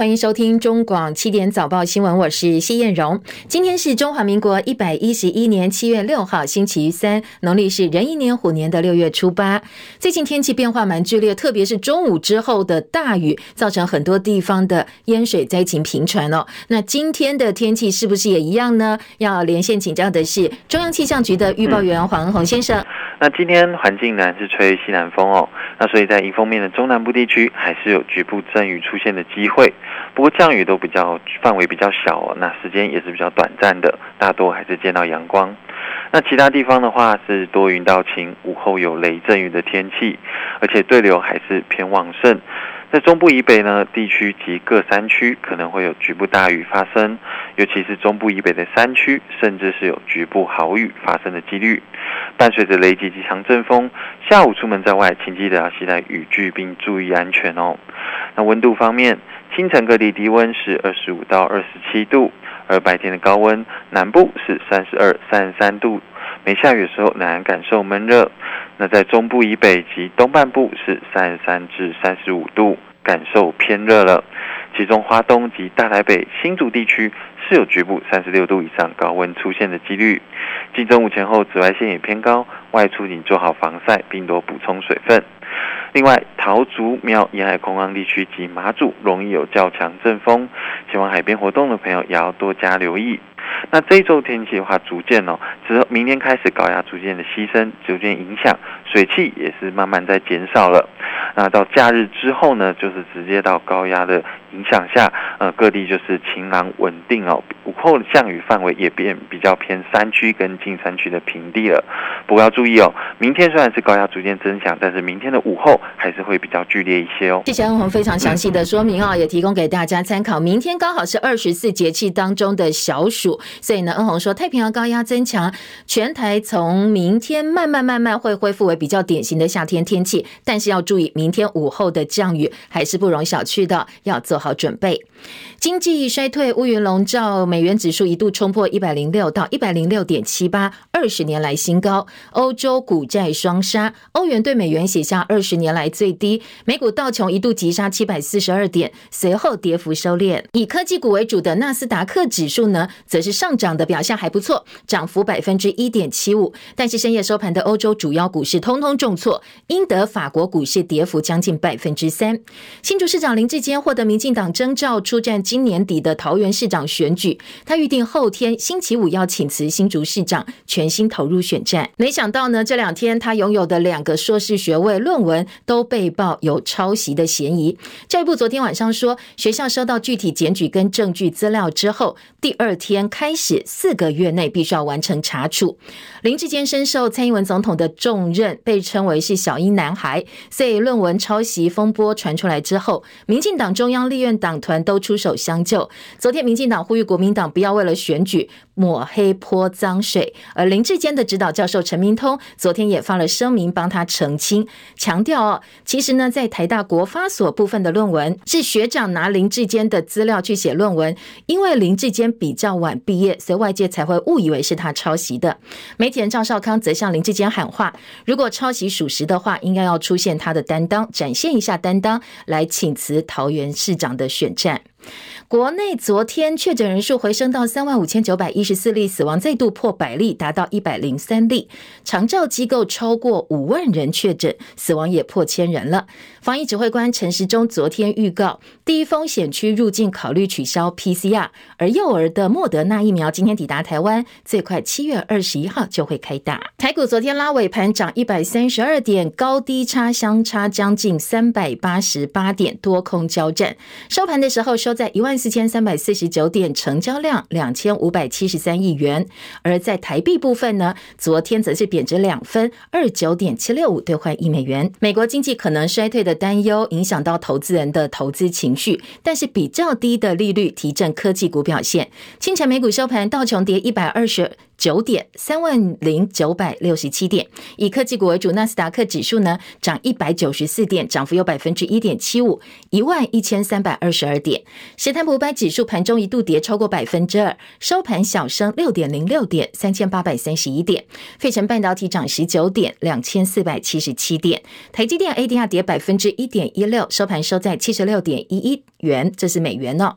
欢迎收听中广七点早报新闻，我是谢燕荣。今天是中华民国一百一十一年七月六号，星期三，农历是壬寅年虎年的六月初八。最近天气变化蛮剧烈，特别是中午之后的大雨，造成很多地方的淹水灾情频传哦。那今天的天气是不是也一样呢？要连线请教的是中央气象局的预报员黄恩宏先生。那今天环境呢是吹西南风哦，那所以在迎风面的中南部地区还是有局部阵雨出现的机会。不过降雨都比较范围比较小，那时间也是比较短暂的，大多还是见到阳光。那其他地方的话是多云到晴，午后有雷阵雨的天气，而且对流还是偏旺盛。在中部以北呢地区及各山区可能会有局部大雨发生，尤其是中部以北的山区，甚至是有局部豪雨发生的几率。伴随着雷击及强阵风，下午出门在外，请记得要携带雨具并注意安全哦。那温度方面，清晨各地低温是二十五到二十七度，而白天的高温，南部是三十二、三十三度。没下雨的时候，仍然感受闷热。那在中部以北及东半部是三十三至三十五度，感受偏热了。其中花东及大台北、新竹地区是有局部三十六度以上高温出现的几率。近中午前后，紫外线也偏高，外出请做好防晒，并多补充水分。另外，桃竹苗沿海空旷地区及马祖容易有较强阵风，前往海边活动的朋友也要多加留意。那这一周天气的话，逐渐哦，之后明天开始高压逐渐的牺牲，逐渐影响水汽也是慢慢在减少了。那到假日之后呢，就是直接到高压的影响下，呃，各地就是晴朗稳定哦。午后的降雨范围也变比较偏山区跟近山区的平地了。不过要注意哦，明天虽然是高压逐渐增强，但是明天的午后还是会比较剧烈一些哦。谢谢恩红非常详细的说明啊、哦，也提供给大家参考。明天刚好是二十四节气当中的小暑，所以呢，恩宏说太平洋高压增强，全台从明天慢慢慢慢会恢复为比较典型的夏天天气，但是要注意明天午后的降雨还是不容小觑的，要做好准备。经济衰退，乌云笼罩，美元指数一度冲破一百零六到一百零六点七八，二十年来新高。欧洲股债双杀，欧元对美元写下二十年来最低。美股道琼一度急杀七百四十二点，随后跌幅收敛。以科技股为主的纳斯达克指数呢，则是上涨的表现还不错，涨幅百分之一点七五。但是深夜收盘的欧洲主要股市通通重挫，英德法国股市跌幅将近百分之三。新竹市长林智坚获得民进党征召出战。今年底的桃园市长选举，他预定后天星期五要请辞新竹市长，全心投入选战。没想到呢，这两天他拥有的两个硕士学位论文都被曝有抄袭的嫌疑。教育部昨天晚上说，学校收到具体检举跟证据资料之后，第二天开开始四个月内必须要完成查处。林志坚深受蔡英文总统的重任，被称为是小英男孩。所以论文抄袭风波传出来之后，民进党中央立院党团都出手。相救。昨天，民进党呼吁国民党不要为了选举抹黑泼脏水，而林志坚的指导教授陈明通昨天也发了声明帮他澄清，强调哦，其实呢，在台大国发所部分的论文是学长拿林志坚的资料去写论文，因为林志坚比较晚毕业，所以外界才会误以为是他抄袭的。媒体人赵少康则向林志坚喊话，如果抄袭属实的话，应该要出现他的担当，展现一下担当，来请辞桃园市长的选战。国内昨天确诊人数回升到三万五千九百一十四例，死亡再度破百例，达到一百零三例。长照机构超过五万人确诊，死亡也破千人了。防疫指挥官陈时中昨天预告，低风险区入境考虑取消 PCR，而幼儿的莫德纳疫苗今天抵达台湾，最快七月二十一号就会开打。台股昨天拉尾盘涨一百三十二点，高低差相差将近三百八十八点，多空交战。收盘的时候收在一万四千三百四十九点，成交量两千五百七十三亿元。而在台币部分呢，昨天则是贬值两分，二九点七六五兑换一美元。美国经济可能衰退的担忧影响到投资人的投资情绪，但是比较低的利率提振科技股表现。清晨美股收盘，道琼跌一百二十。九点，三万零九百六十七点。以科技股为主，纳斯达克指数呢涨一百九十四点，涨幅有百分之一点七五，一万一千三百二十二点。史坦普五百指数盘中一度跌超过百分之二，收盘小升六点零六点，三千八百三十一点。费城半导体涨十九点，两千四百七十七点。台积电 ADR 跌百分之一点一六，收盘收在七十六点一一元，这是美元哦。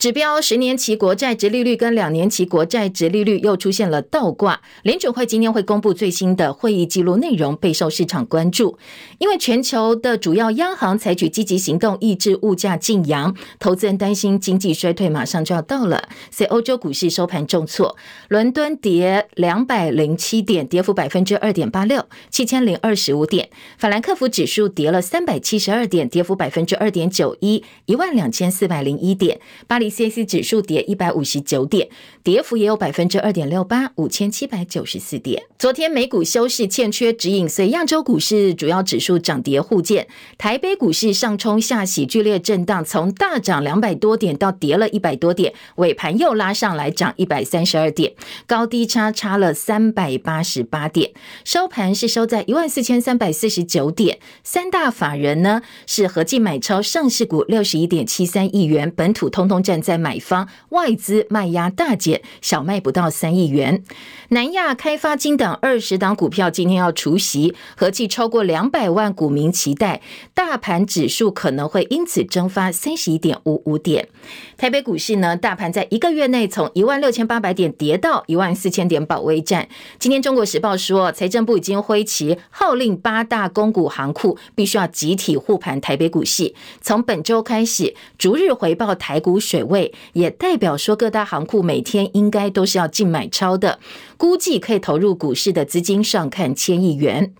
指标十年期国债殖利率跟两年期国债殖利率又出现了倒挂，联准会今天会公布最新的会议记录内容，备受市场关注。因为全球的主要央行采取积极行动抑制物价劲扬，投资人担心经济衰退马上就要到了，所以欧洲股市收盘重挫，伦敦跌两百零七点，跌幅百分之二点八六，七千零二十五点；法兰克福指数跌了三百七十二点，跌幅百分之二点九一，一万两千四百零一点；巴黎 c c 指数跌一百五十九点，跌幅也有百分之二点六八，五千七百九十四点。昨天美股休市，欠缺指引，所以亚洲股市主要指数涨跌互见。台北股市上冲下洗，剧烈震荡，从大涨两百多点到跌了一百多点，尾盘又拉上来涨一百三十二点，高低差差了三百八十八点，收盘是收在一万四千三百四十九点。三大法人呢是合计买超上市股六十一点七三亿元，本土通通占在买方，外资卖压大减，小卖不到三亿元。南亚开发金等二十档股票今天要除息，合计超过两百万股民期待，大盘指数可能会因此蒸发三十一点五五点。台北股市呢，大盘在一个月内从一万六千八百点跌到一万四千点保卫战。今天中国时报说，财政部已经挥旗号令八大公股行库必须要集体护盘台北股市，从本周开始逐日回报台股水位。也代表说，各大行库每天应该都是要净买超的，估计可以投入股市的资金上看千亿元。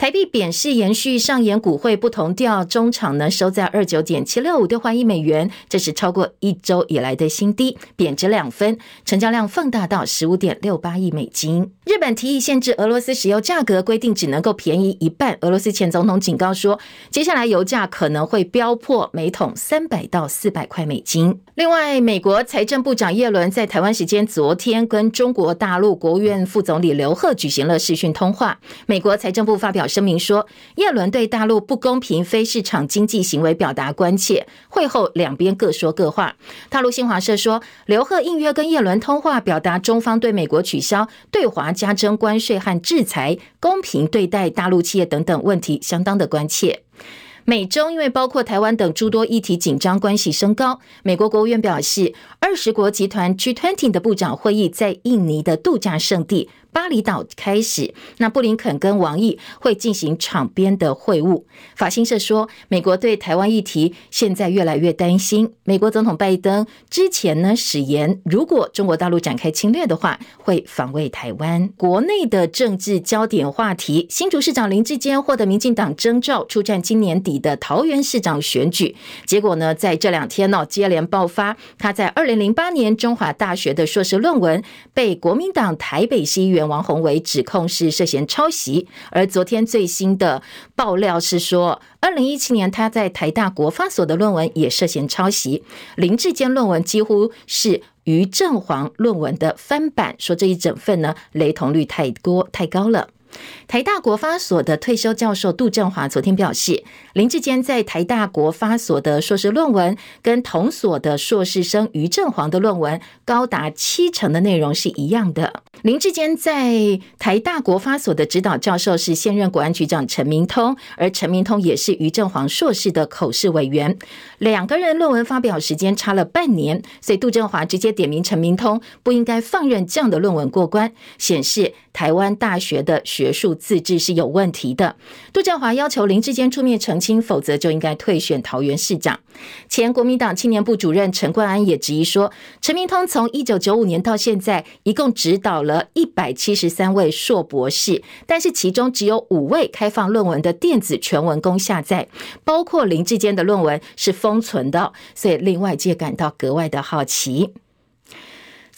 台币贬势延续，上演股汇不同调，中场呢收在二九点七六五兑换一美元，这是超过一周以来的新低，贬值两分，成交量放大到十五点六八亿美金。日本提议限制俄罗斯石油价格，规定只能够便宜一半。俄罗斯前总统警告说，接下来油价可能会飙破每桶三百到四百块美金。另外，美国财政部长耶伦在台湾时间昨天跟中国大陆国务院副总理刘鹤举行了视讯通话。美国财政部发表声明说，叶伦对大陆不公平非市场经济行为表达关切。会后，两边各说各话。大陆新华社说，刘鹤应约跟叶伦通话，表达中方对美国取消对华加征关税和制裁、公平对待大陆企业等等问题相当的关切。美中因为包括台湾等诸多议题紧张，关系升高。美国国务院表示，二十国集团 G20 的部长会议在印尼的度假胜地巴厘岛开始，那布林肯跟王毅会进行场边的会晤。法新社说，美国对台湾议题现在越来越担心。美国总统拜登之前呢誓言，如果中国大陆展开侵略的话，会防卫台湾。国内的政治焦点话题，新竹市长林志坚获得民进党征召出战今年底的桃园市长选举，结果呢在这两天呢接连爆发，他在二零零八年中华大学的硕士论文被国民党台北市议员。王宏伟指控是涉嫌抄袭，而昨天最新的爆料是说，二零一七年他在台大国发所的论文也涉嫌抄袭。林志坚论文几乎是于正煌论文的翻版，说这一整份呢雷同率太多太高了。台大国发所的退休教授杜正华昨天表示，林志坚在台大国发所的硕士论文跟同所的硕士生于正煌的论文高达七成的内容是一样的。林志坚在台大国发所的指导教授是现任国安局长陈明通，而陈明通也是于正煌硕士的口试委员。两个人论文发表时间差了半年，所以杜正华直接点名陈明通不应该放任这样的论文过关，显示台湾大学的学术自治是有问题的。杜正华要求林志坚出面澄清，否则就应该退选桃园市长。前国民党青年部主任陈冠安也质疑说，陈明通从一九九五年到现在，一共指导了。一百七十三位硕博士，但是其中只有五位开放论文的电子全文供下载，包括林志坚的论文是封存的，所以令外界感到格外的好奇。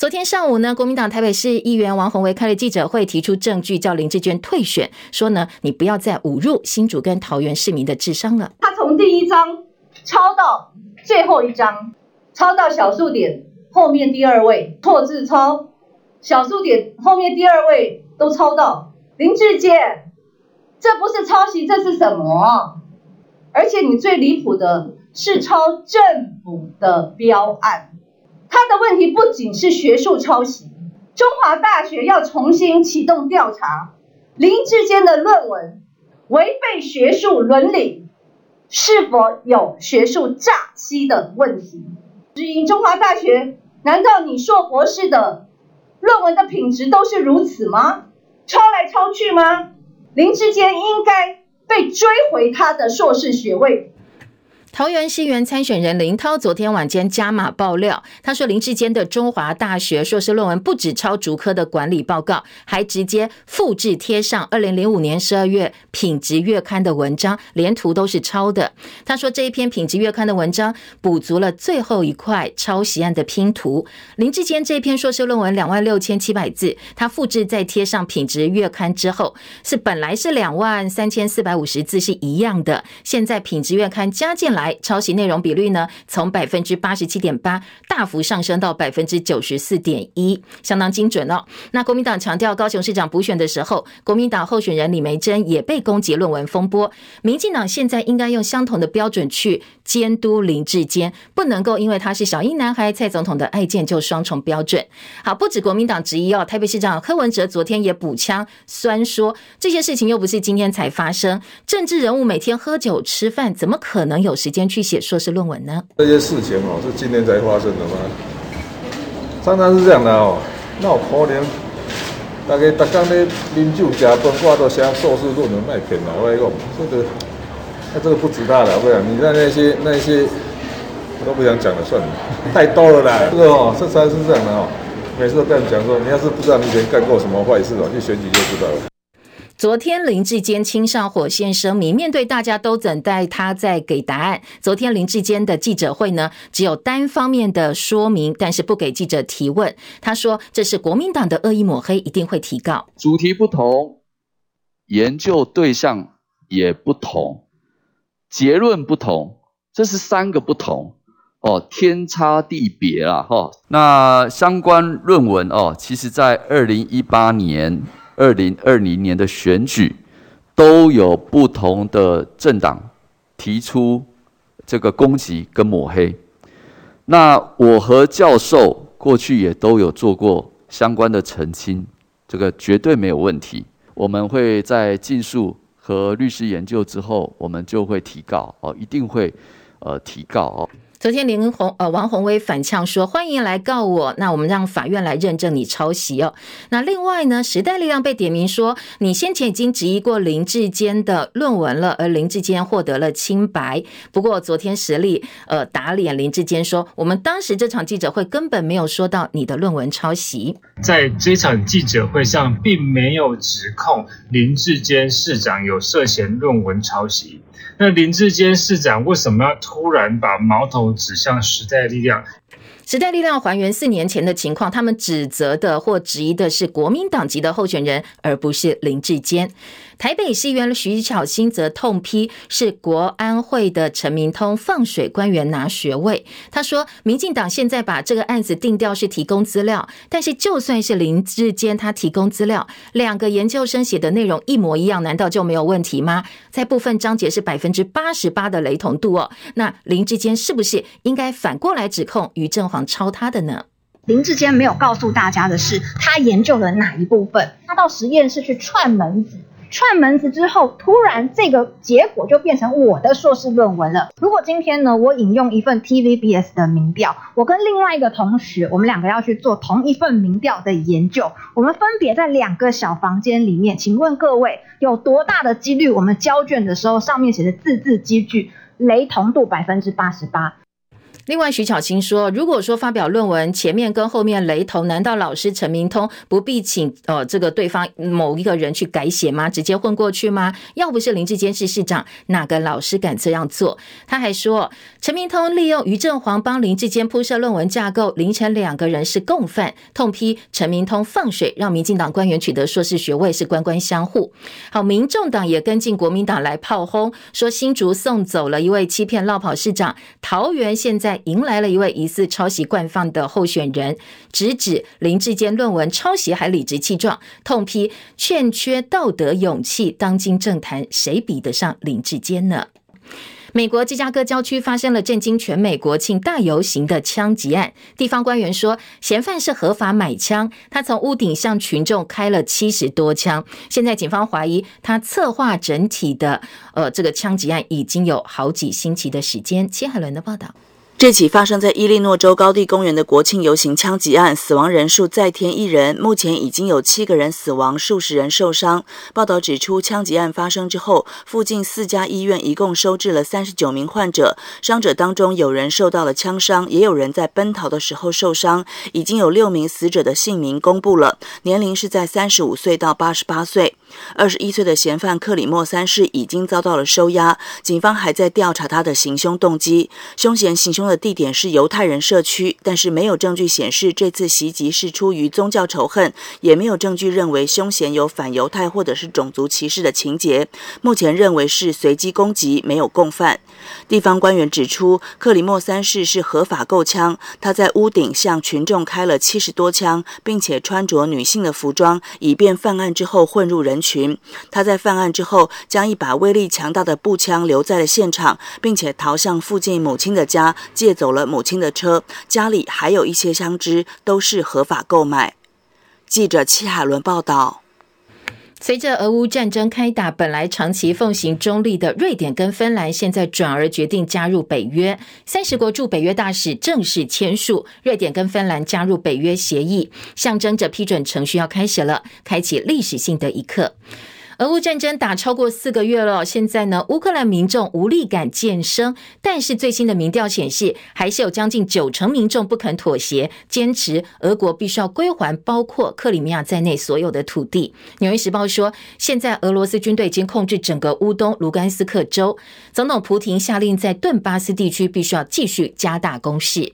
昨天上午呢，国民党台北市议员王鸿薇开了记者会，提出证据叫林志娟退选，说呢，你不要再侮辱新竹跟桃园市民的智商了。他从第一章抄到最后一章，抄到小数点后面第二位错字抄。小数点后面第二位都抄到林志坚，这不是抄袭，这是什么？而且你最离谱的是抄政府的标案，他的问题不仅是学术抄袭，中华大学要重新启动调查林志坚的论文违背学术伦理，是否有学术诈欺的问题？质疑中华大学，难道你硕博士的论文的品质都是如此吗？抄来抄去吗？林志坚应该被追回他的硕士学位。桃园市议员参选人林涛昨天晚间加码爆料，他说林志坚的中华大学硕士论文不止抄竹科的管理报告，还直接复制贴上二零零五年十二月品质月刊的文章，连图都是抄的。他说这一篇品质月刊的文章补足了最后一块抄袭案的拼图。林志坚这篇硕士论文两万六千七百字，他复制再贴上品质月刊之后，是本来是两万三千四百五十字是一样的，现在品质月刊加进来。抄袭内容比率呢，从百分之八十七点八大幅上升到百分之九十四点一，相当精准哦。那国民党强调高雄市长补选的时候，国民党候选人李梅珍也被攻击论文风波。民进党现在应该用相同的标准去监督林志坚，不能够因为他是小英男孩蔡总统的爱将就双重标准。好，不止国民党质疑哦，台北市长柯文哲昨天也补枪酸说，这些事情又不是今天才发生，政治人物每天喝酒吃饭，怎么可能有时间去写硕士论文呢？这些事情哦，是今天才发生的吗？常常是这样的哦。那我可能大概大家咧饮酒加班，我都写硕士论文卖骗了。我来讲，这个那这个不值他了，不然你那那些那些我都不想讲了，算了，太多了啦。这个哦，这才是这样的哦。每次都跟你讲说，你要是不知道你以前干过什么坏事哦，去选举就知道了。昨天林志坚亲上火线声明，面对大家都等待他在给答案。昨天林志坚的记者会呢，只有单方面的说明，但是不给记者提问。他说这是国民党的恶意抹黑，一定会提告。主题不同，研究对象也不同，结论不同，这是三个不同哦，天差地别啦哈、哦。那相关论文哦，其实在二零一八年。二零二零年的选举，都有不同的政党提出这个攻击跟抹黑。那我和教授过去也都有做过相关的澄清，这个绝对没有问题。我们会在尽数和律师研究之后，我们就会提告哦，一定会呃提告哦。昨天林鸿呃王鸿薇反呛说，欢迎来告我，那我们让法院来认证你抄袭哦。那另外呢，时代力量被点名说，你先前已经质疑过林志坚的论文了，而林志坚获得了清白。不过昨天实力呃打脸林志坚说，我们当时这场记者会根本没有说到你的论文抄袭，在这场记者会上并没有指控林志坚市长有涉嫌论文抄袭。那林志坚市长为什么要突然把矛头指向时代力量？时代力量还原四年前的情况，他们指责的或质疑的是国民党籍的候选人，而不是林志坚。台北市议员徐巧芯则痛批是国安会的陈明通放水官员拿学位。他说，民进党现在把这个案子定调是提供资料，但是就算是林志坚他提供资料，两个研究生写的内容一模一样，难道就没有问题吗？在部分章节是百分之八十八的雷同度哦。那林志坚是不是应该反过来指控于正煌抄他的呢？林志坚没有告诉大家的是，他研究了哪一部分？他到实验室去串门子。串门子之后，突然这个结果就变成我的硕士论文了。如果今天呢，我引用一份 TVBS 的民调，我跟另外一个同学，我们两个要去做同一份民调的研究，我们分别在两个小房间里面，请问各位有多大的几率，我们交卷的时候上面写的字字迹句雷同度百分之八十八？另外，徐巧芯说：“如果说发表论文前面跟后面雷同，难道老师陈明通不必请呃这个对方某一个人去改写吗？直接混过去吗？要不是林志坚是市长，哪个老师敢这样做？”他还说：“陈明通利用于正煌帮林志坚铺设论文架构，林陈两个人是共犯，痛批陈明通放水，让民进党官员取得硕士学位是官官相护。”好，民众党也跟进国民党来炮轰，说新竹送走了一位欺骗落跑市长，桃园现在。在迎来了一位疑似抄袭惯犯的候选人，直指林志坚论文抄袭还理直气壮，痛批欠缺道德勇气。当今政坛谁比得上林志坚呢？美国芝加哥郊区发生了震惊全美国庆大游行的枪击案。地方官员说，嫌犯是合法买枪，他从屋顶向群众开了七十多枪。现在警方怀疑他策划整体的呃这个枪击案已经有好几星期的时间。切海伦的报道。这起发生在伊利诺州高地公园的国庆游行枪击案，死亡人数再添一人，目前已经有七个人死亡，数十人受伤。报道指出，枪击案发生之后，附近四家医院一共收治了三十九名患者，伤者当中有人受到了枪伤，也有人在奔逃的时候受伤。已经有六名死者的姓名公布了，年龄是在三十五岁到八十八岁。二十一岁的嫌犯克里莫三世已经遭到了收押，警方还在调查他的行凶动机。凶嫌行凶的地点是犹太人社区，但是没有证据显示这次袭击是出于宗教仇恨，也没有证据认为凶嫌有反犹太或者是种族歧视的情节。目前认为是随机攻击，没有共犯。地方官员指出，克里莫三世是合法购枪，他在屋顶向群众开了七十多枪，并且穿着女性的服装，以便犯案之后混入人群。他在犯案之后，将一把威力强大的步枪留在了现场，并且逃向附近母亲的家，借走了母亲的车。家里还有一些枪支，都是合法购买。记者戚海伦报道。随着俄乌战争开打，本来长期奉行中立的瑞典跟芬兰，现在转而决定加入北约。三十国驻北约大使正式签署瑞典跟芬兰加入北约协议，象征着批准程序要开始了，开启历史性的一刻。俄乌战争打超过四个月了，现在呢，乌克兰民众无力感渐生，但是最新的民调显示，还是有将近九成民众不肯妥协，坚持俄国必须要归还包括克里米亚在内所有的土地。纽约时报说，现在俄罗斯军队已经控制整个乌东卢甘斯克州，总统普廷下令在顿巴斯地区必须要继续加大攻势。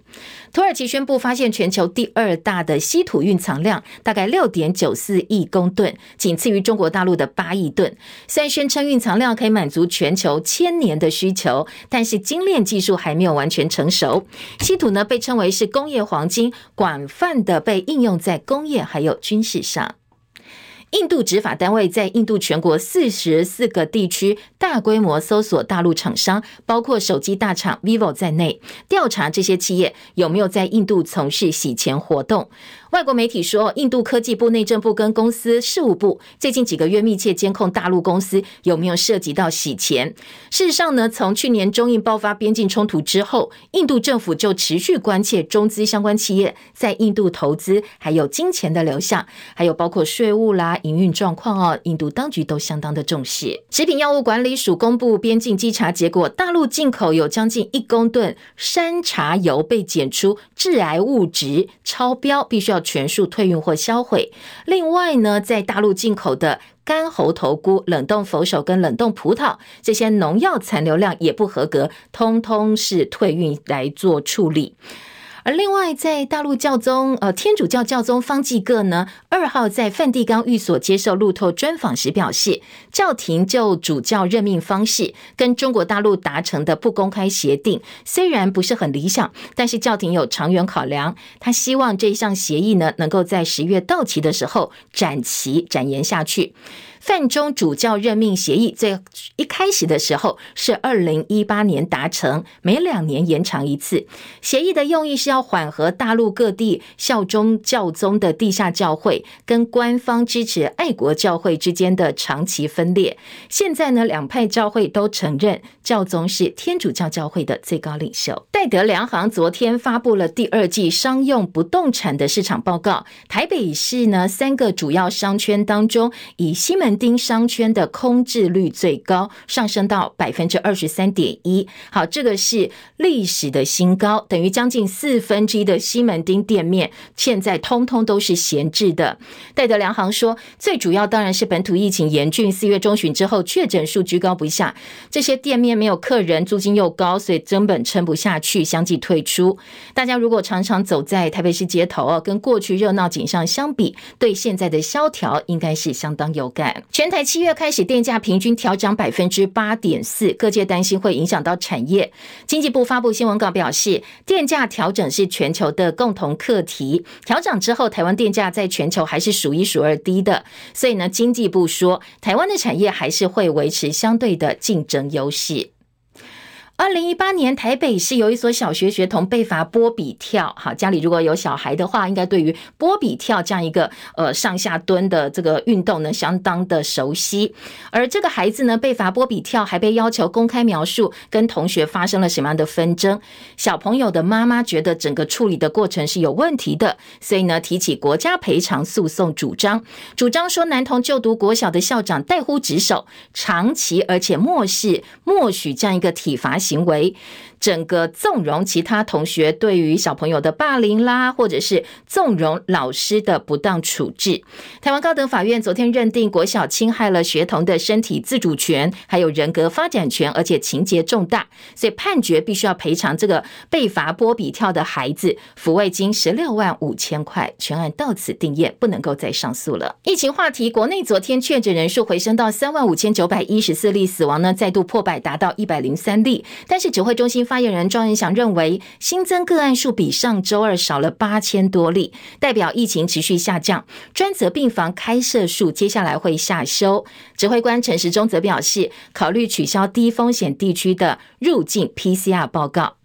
土耳其宣布发现全球第二大的稀土蕴藏量，大概六点九四亿公吨，仅次于中国大陆的八亿吨。虽然宣称蕴藏量可以满足全球千年的需求，但是精炼技术还没有完全成熟。稀土呢，被称为是工业黄金，广泛的被应用在工业还有军事上。印度执法单位在印度全国四十四个地区大规模搜索大陆厂商，包括手机大厂 vivo 在内，调查这些企业有没有在印度从事洗钱活动。外国媒体说，印度科技部、内政部跟公司事务部最近几个月密切监控大陆公司有没有涉及到洗钱。事实上呢，从去年中印爆发边境冲突之后，印度政府就持续关切中资相关企业在印度投资，还有金钱的流向，还有包括税务啦、营运状况哦。印度当局都相当的重视。食品药物管理署公布边境稽查结果，大陆进口有将近一公吨山茶油被检出致癌物质超标，必须要。全数退运或销毁。另外呢，在大陆进口的干猴头菇、冷冻佛手跟冷冻葡萄，这些农药残留量也不合格，通通是退运来做处理。而另外，在大陆教宗，呃，天主教教宗方济各呢，二号在梵蒂冈寓所接受路透专访时表示，教廷就主教任命方式跟中国大陆达成的不公开协定，虽然不是很理想，但是教廷有长远考量，他希望这项协议呢，能够在十月到期的时候展期展延下去。梵中主教任命协议在一开始的时候是二零一八年达成，每两年延长一次。协议的用意是要缓和大陆各地效忠教宗的地下教会跟官方支持爱国教会之间的长期分裂。现在呢，两派教会都承认教宗是天主教教会的最高领袖。戴德梁行昨天发布了第二季商用不动产的市场报告，台北市呢三个主要商圈当中，以西门丁商圈的空置率最高，上升到百分之二十三点一。好，这个是历史的新高，等于将近四分之一的西门町店面现在通通都是闲置的。戴德梁行说，最主要当然是本土疫情严峻，四月中旬之后确诊数居高不下，这些店面没有客人，租金又高，所以根本撑不下去，相继退出。大家如果常常走在台北市街头哦，跟过去热闹景象相比，对现在的萧条应该是相当有感。全台七月开始电价平均调涨百分之八点四，各界担心会影响到产业。经济部发布新闻稿表示，电价调整是全球的共同课题。调涨之后，台湾电价在全球还是数一数二低的，所以呢，经济部说，台湾的产业还是会维持相对的竞争优势。二零一八年，台北市有一所小学学童被罚波比跳。好，家里如果有小孩的话，应该对于波比跳这样一个呃上下蹲的这个运动呢，相当的熟悉。而这个孩子呢，被罚波比跳，还被要求公开描述跟同学发生了什么样的纷争。小朋友的妈妈觉得整个处理的过程是有问题的，所以呢，提起国家赔偿诉讼主张，主张说男童就读国小的校长怠忽职守，长期而且漠视默许这样一个体罚行为。整个纵容其他同学对于小朋友的霸凌啦，或者是纵容老师的不当处置。台湾高等法院昨天认定国小侵害了学童的身体自主权，还有人格发展权，而且情节重大，所以判决必须要赔偿这个被罚波比跳的孩子抚慰金十六万五千块。全案到此定谳，不能够再上诉了。疫情话题，国内昨天确诊人数回升到三万五千九百一十四例，死亡呢再度破百，达到一百零三例，但是指挥中心。发言人庄人祥认为，新增个案数比上周二少了八千多例，代表疫情持续下降。专责病房开设数接下来会下修。指挥官陈时中则表示，考虑取消低风险地区的入境 PCR 报告。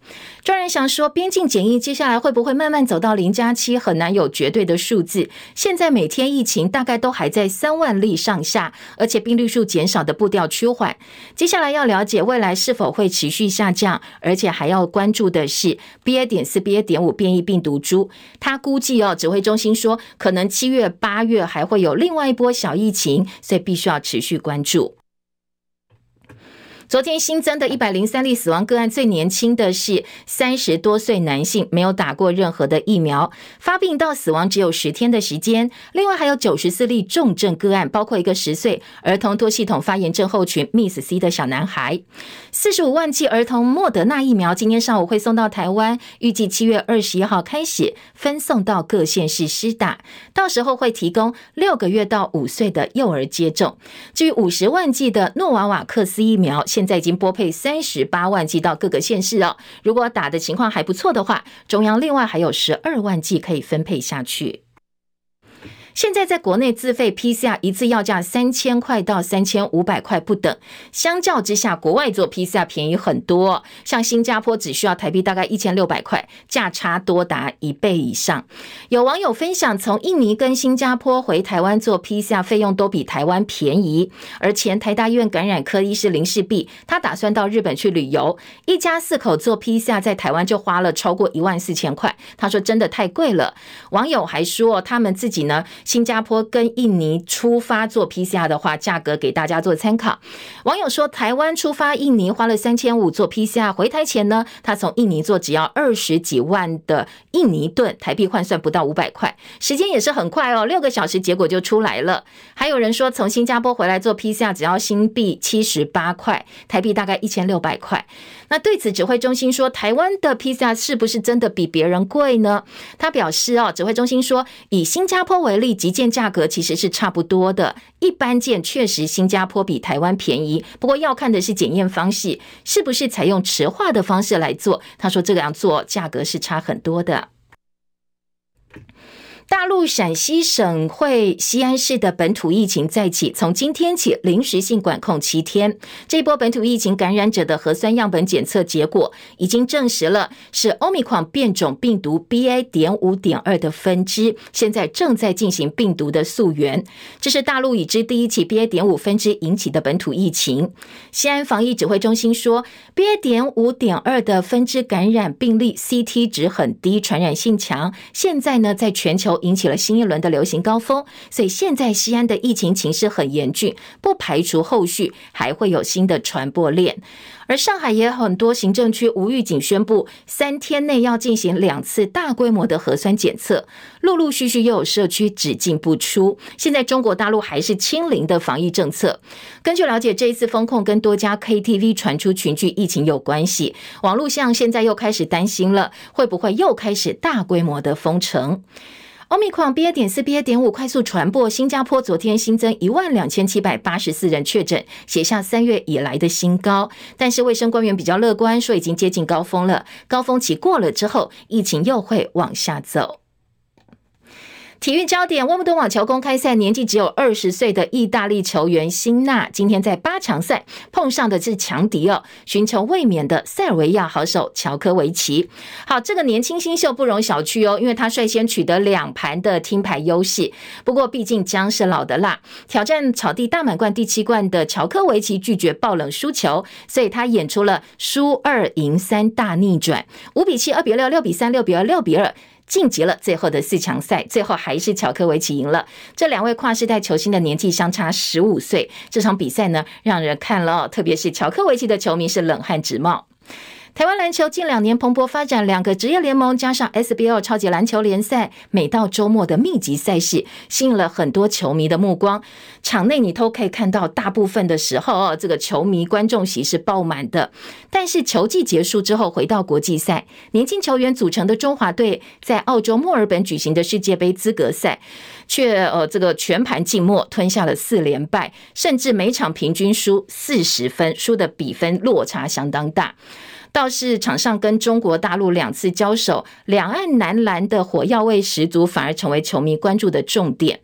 庄人祥说，边境检疫接下来会不会慢慢走到零加七，很难有绝对的数字。现在每天疫情大概都还在三万例上下，而且病例数减少的步调趋缓。接下来要了解未来是否会持续下降，而且还要关注的是 BA. 点四、BA. 点五变异病毒株。他估计哦，指挥中心说，可能七月、八月还会有另外一波小疫情，所以必须要持续关注。昨天新增的一百零三例死亡个案，最年轻的是三十多岁男性，没有打过任何的疫苗，发病到死亡只有十天的时间。另外还有九十四例重症个案，包括一个十岁儿童多系统发炎症候群 （Miss C） 的小男孩。四十五万剂儿童莫德纳疫苗今天上午会送到台湾，预计七月二十一号开始分送到各县市施打，到时候会提供六个月到五岁的幼儿接种。至于五十万剂的诺瓦瓦克斯疫苗，现现在已经拨配三十八万剂到各个县市哦。如果打的情况还不错的话，中央另外还有十二万剂可以分配下去。现在在国内自费 PCR 一次要价三千块到三千五百块不等，相较之下，国外做 PCR 便宜很多。像新加坡只需要台币大概一千六百块，价差多达一倍以上。有网友分享，从印尼跟新加坡回台湾做 PCR 费用都比台湾便宜。而前台大医院感染科医师林世璧，他打算到日本去旅游，一家四口做 PCR 在台湾就花了超过一万四千块。他说真的太贵了。网友还说，他们自己呢。新加坡跟印尼出发做 PCR 的话，价格给大家做参考。网友说，台湾出发印尼花了三千五做 PCR，回台前呢，他从印尼做只要二十几万的印尼盾，台币换算不到五百块，时间也是很快哦，六个小时结果就出来了。还有人说，从新加坡回来做 PCR 只要新币七十八块，台币大概一千六百块。那对此，指挥中心说，台湾的披萨是不是真的比别人贵呢？他表示哦，指挥中心说，以新加坡为例，急件价格其实是差不多的，一般件确实新加坡比台湾便宜，不过要看的是检验方式是不是采用池化的方式来做。他说这样做价格是差很多的。大陆陕西省会西安市的本土疫情再起，从今天起临时性管控七天。这波本土疫情感染者的核酸样本检测结果已经证实了是欧米狂变种病毒 BA. 点五点二的分支，现在正在进行病毒的溯源。这是大陆已知第一起 BA. 点五分支引起的本土疫情。西安防疫指挥中心说，BA. 点五点二的分支感染病例 CT 值很低，传染性强。现在呢，在全球。引起了新一轮的流行高峰。所以现在西安的疫情情势很严峻，不排除后续还会有新的传播链。而上海也很多行政区无预警宣布，三天内要进行两次大规模的核酸检测，陆陆续续又有社区只进不出。现在中国大陆还是清零的防疫政策。根据了解，这一次封控跟多家 KTV 传出群聚疫情有关系。网络上现在又开始担心了，会不会又开始大规模的封城？奥密克戎 BA. 点四、BA. 点五快速传播，新加坡昨天新增一万两千七百八十四人确诊，写下三月以来的新高。但是卫生官员比较乐观，说已经接近高峰了，高峰期过了之后，疫情又会往下走。体育焦点：温布顿网球公开赛，年纪只有二十岁的意大利球员辛纳，今天在八强赛碰上的是强敌哦，寻求卫冕的塞尔维亚好手乔科维奇。好，这个年轻新秀不容小觑哦，因为他率先取得两盘的听牌优势。不过，毕竟姜是老的辣，挑战草地大满贯第七冠的乔科维奇拒绝爆冷输球，所以他演出了输二赢三大逆转，五比七、二比六、六比三、六比二、六比二。晋级了最后的四强赛，最后还是乔科维奇赢了。这两位跨世代球星的年纪相差十五岁，这场比赛呢，让人看了，特别是乔科维奇的球迷是冷汗直冒。台湾篮球近两年蓬勃发展，两个职业联盟加上 SBL 超级篮球联赛，每到周末的密集赛事，吸引了很多球迷的目光。场内你都可以看到，大部分的时候哦，这个球迷观众席是爆满的。但是球季结束之后，回到国际赛，年轻球员组成的中华队在澳洲墨尔本举行的世界杯资格赛，却呃这个全盘静默，吞下了四连败，甚至每场平均输四十分，输的比分落差相当大。倒是场上跟中国大陆两次交手，两岸男篮的火药味十足，反而成为球迷关注的重点。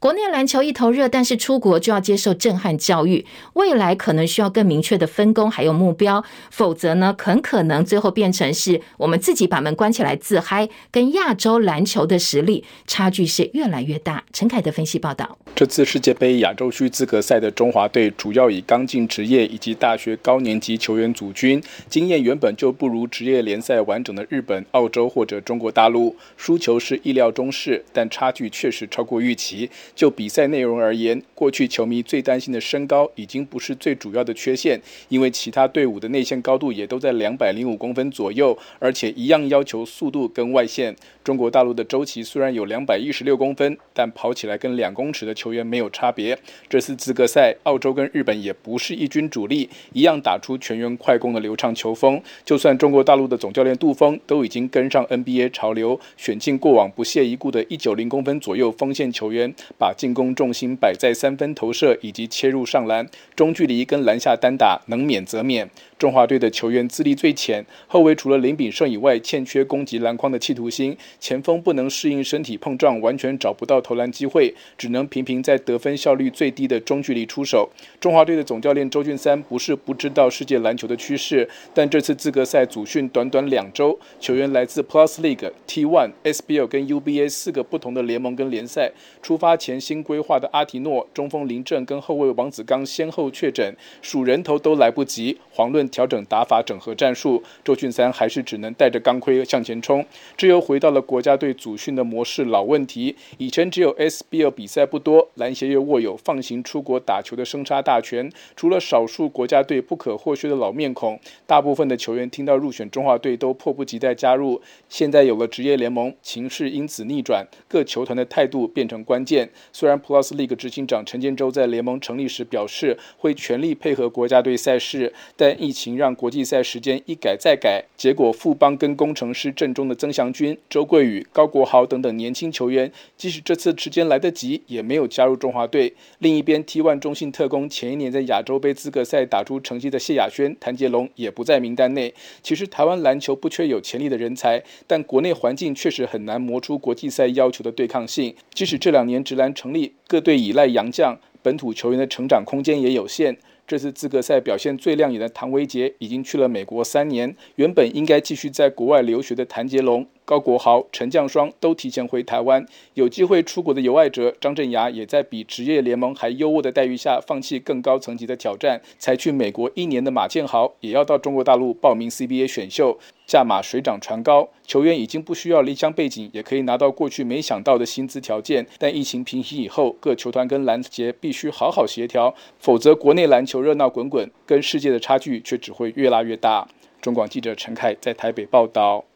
国内篮球一头热，但是出国就要接受震撼教育。未来可能需要更明确的分工还有目标，否则呢，很可能最后变成是我们自己把门关起来自嗨，跟亚洲篮球的实力差距是越来越大。陈凯的分析报道。这次世界杯亚洲区资格赛的中华队主要以刚进职业以及大学高年级球员组军，经验原本就不如职业联赛完整的日本、澳洲或者中国大陆，输球是意料中事，但差距确实超过预期。就比赛内容而言，过去球迷最担心的身高已经不是最主要的缺陷，因为其他队伍的内线高度也都在两百零五公分左右，而且一样要求速度跟外线。中国大陆的周琦虽然有两百一十六公分，但跑起来跟两公尺的球员没有差别。这次资格赛，澳洲跟日本也不是一军主力，一样打出全员快攻的流畅球风。就算中国大陆的总教练杜锋都已经跟上 NBA 潮流，选进过往不屑一顾的一九零公分左右锋线球员，把进攻重心摆在三分投射以及切入上篮，中距离跟篮下单打能免则免。中华队的球员资历最浅，后卫除了林炳胜以外，欠缺攻击篮筐的企图心；前锋不能适应身体碰撞，完全找不到投篮机会，只能频频在得分效率最低的中距离出手。中华队的总教练周俊三不是不知道世界篮球的趋势，但这次资格赛组训短短两周，球员来自 Plus League、T1、SBL 跟 UBA 四个不同的联盟跟联赛。出发前新规划的阿提诺、中锋林政跟后卫王子刚先后确诊，数人头都来不及，遑论。调整打法，整合战术，周俊三还是只能带着钢盔向前冲。这又回到了国家队组训的模式老问题。以前只有 SBL 比赛不多，篮协又握有放行出国打球的生杀大权。除了少数国家队不可或缺的老面孔，大部分的球员听到入选中华队都迫不及待加入。现在有了职业联盟，情势因此逆转，各球团的态度变成关键。虽然 Plus League 执行长陈建州在联盟成立时表示会全力配合国家队赛事，但疫情让国际赛时间一改再改，结果富邦跟工程师阵中的曾祥军、周桂宇、高国豪等等年轻球员，即使这次时间来得及，也没有加入中华队。另一边，T1 中信特工前一年在亚洲杯资格赛打出成绩的谢亚轩、谭杰龙也不在名单内。其实台湾篮球不缺有潜力的人才，但国内环境确实很难磨出国际赛要求的对抗性。即使这两年职篮成立，各队依赖洋将，本土球员的成长空间也有限。这次资格赛表现最亮眼的谭维杰已经去了美国三年，原本应该继续在国外留学的谭杰龙。高国豪、陈将双都提前回台湾。有机会出国的游爱哲张镇衙也在比职业联盟还优渥的待遇下，放弃更高层级的挑战，才去美国一年的马建豪也要到中国大陆报名 CBA 选秀，价码水涨船高。球员已经不需要离乡背景，也可以拿到过去没想到的薪资条件。但疫情平息以后，各球团跟篮协必须好好协调，否则国内篮球热闹滚滚，跟世界的差距却只会越拉越大。中广记者陈凯在台北报道。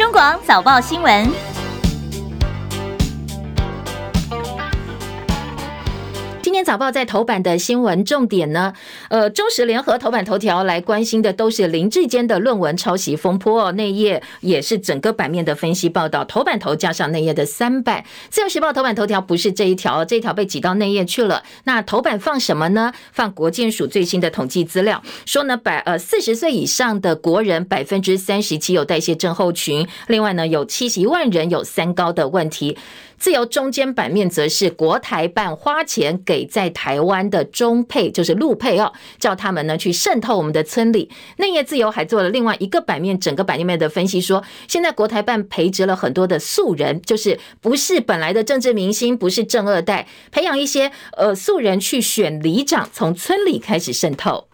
中广早报新闻。天早报在头版的新闻重点呢，呃，中时联合头版头条来关心的都是林志坚的论文抄袭风波哦，内页也是整个版面的分析报道，头版头加上内页的三版。自由时报头版头条不是这一条，这一条被挤到内页去了。那头版放什么呢？放国健署最新的统计资料，说呢，百呃四十岁以上的国人百分之三十七有代谢症候群，另外呢有七十一万人有三高的问题。自由中间版面则是国台办花钱给在台湾的中配，就是陆配哦，叫他们呢去渗透我们的村里。内页自由还做了另外一个版面，整个版面的分析说，现在国台办培植了很多的素人，就是不是本来的政治明星，不是正二代，培养一些呃素人去选里长，从村里开始渗透。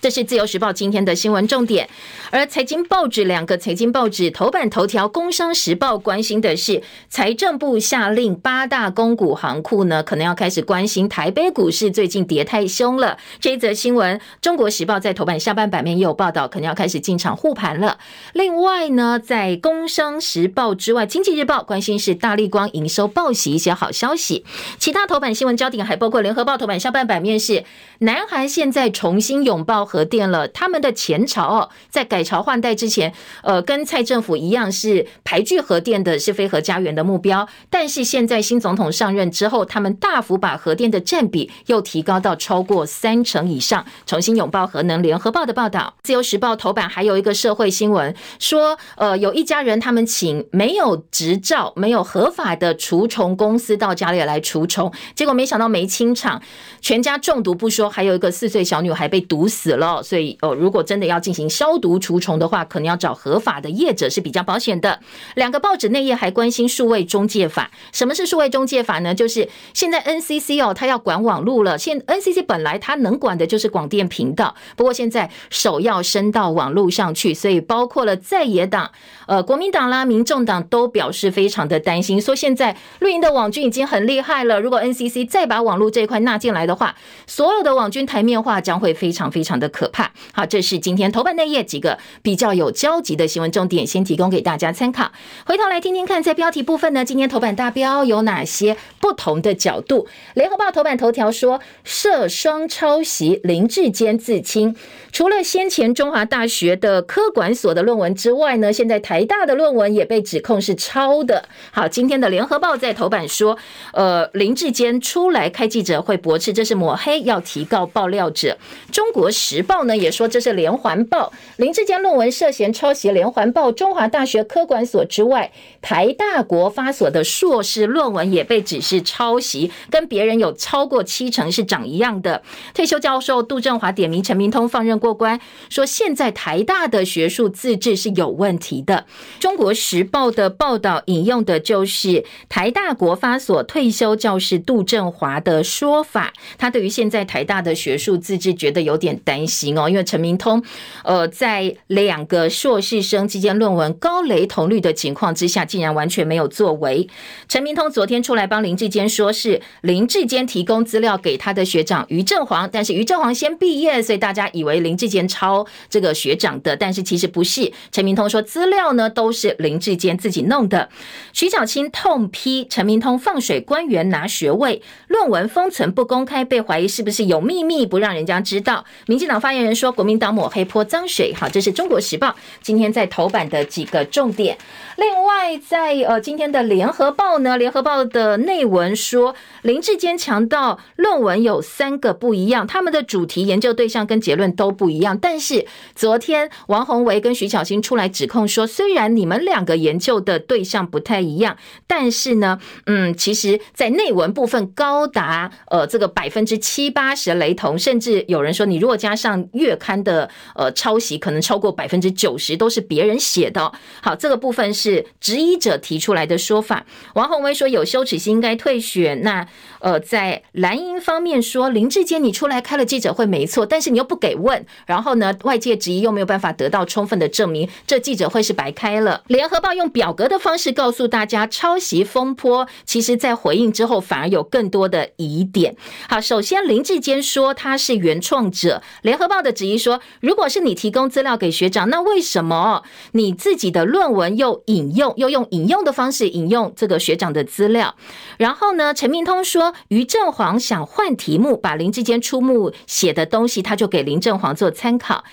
这是自由时报今天的新闻重点，而财经报纸两个财经报纸头版头条，工商时报关心的是财政部下令八大公股行库呢，可能要开始关心台北股市最近跌太凶了。这一则新闻，中国时报在头版下半版面也有报道，可能要开始进场护盘了。另外呢，在工商时报之外，经济日报关心是大力光营收报喜一些好消息。其他头版新闻焦点还包括联合报头版下半版面是南韩现在重新拥报核电了，他们的前朝哦，在改朝换代之前，呃，跟蔡政府一样是排拒核电的，是非核家园的目标。但是现在新总统上任之后，他们大幅把核电的占比又提高到超过三成以上，重新拥抱核能。联合报的报道，自由时报头版还有一个社会新闻，说呃，有一家人他们请没有执照、没有合法的除虫公司到家里来除虫，结果没想到没清场，全家中毒不说，还有一个四岁小女孩被毒死死。了，所以哦，如果真的要进行消毒除虫的话，可能要找合法的业者是比较保险的。两个报纸内页还关心数位中介法，什么是数位中介法呢？就是现在 NCC 哦，它要管网路了。现 NCC 本来它能管的就是广电频道，不过现在手要伸到网路上去，所以包括了在野党，呃，国民党啦、民众党都表示非常的担心，说现在绿营的网军已经很厉害了，如果 NCC 再把网路这一块纳进来的话，所有的网军台面化将会非常非非常的。可怕！好，这是今天头版内页几个比较有交集的新闻重点，先提供给大家参考。回头来听听看，在标题部分呢，今天头版大标有哪些不同的角度？联合报头版头条说涉双抄袭，林志坚自清。除了先前中华大学的科管所的论文之外呢，现在台大的论文也被指控是抄的。好，今天的联合报在头版说，呃，林志坚出来开记者会驳斥，这是抹黑，要提告爆料者。中国时报呢也说这是连环报，林志坚论文涉嫌抄袭连环报，中华大学科管所之外，台大国发所的硕士论文也被指是抄袭，跟别人有超过七成是长一样的。退休教授杜正华点名陈明通放任过关，说现在台大的学术自治是有问题的。中国时报的报道引用的就是台大国发所退休教师杜正华的说法，他对于现在台大的学术自治觉得有点担心。哦，因为陈明通，呃，在两个硕士生之间论文高雷同率的情况之下，竟然完全没有作为。陈明通昨天出来帮林志坚说，是林志坚提供资料给他的学长于正煌，但是于正煌先毕业，所以大家以为林志坚抄这个学长的，但是其实不是。陈明通说资料呢都是林志坚自己弄的。徐小青痛批陈明通放水官员拿学位，论文封存不公开，被怀疑是不是有秘密不让人家知道。民进党。发言人说：“国民党抹黑泼脏水。”好，这是中国时报今天在头版的几个重点。另外，在呃今天的 联合报呢，联合报的内文说，林志坚强调论文有三个不一样，他们的主题、研究对象跟结论都不一样。但是昨天王宏维跟徐巧芯出来指控说，虽然你们两个研究的对象不太一样，但是呢，嗯，其实在内文部分高高达呃这个百分之七八十雷同，甚至有人说，你如果加上月刊的呃抄袭，可能超过百分之九十都是别人写的。好，这个部分是质疑者提出来的说法。王宏威说有羞耻心应该退选。那呃，在蓝营方面说，林志坚你出来开了记者会没错，但是你又不给问，然后呢，外界质疑又没有办法得到充分的证明，这记者会是白开了。联合报用表格的方式告诉大家，抄袭风波其实在回应之后反而有更多的疑点。好，首先林志坚说他是原创者，联合报的质疑说，如果是你提供资料给学长，那为什么你自己的论文又引用，又用引用的方式引用这个学长的资料？然后呢，陈明通说。于正煌想换题目，把林志坚出目写的东西，他就给林正煌做参考。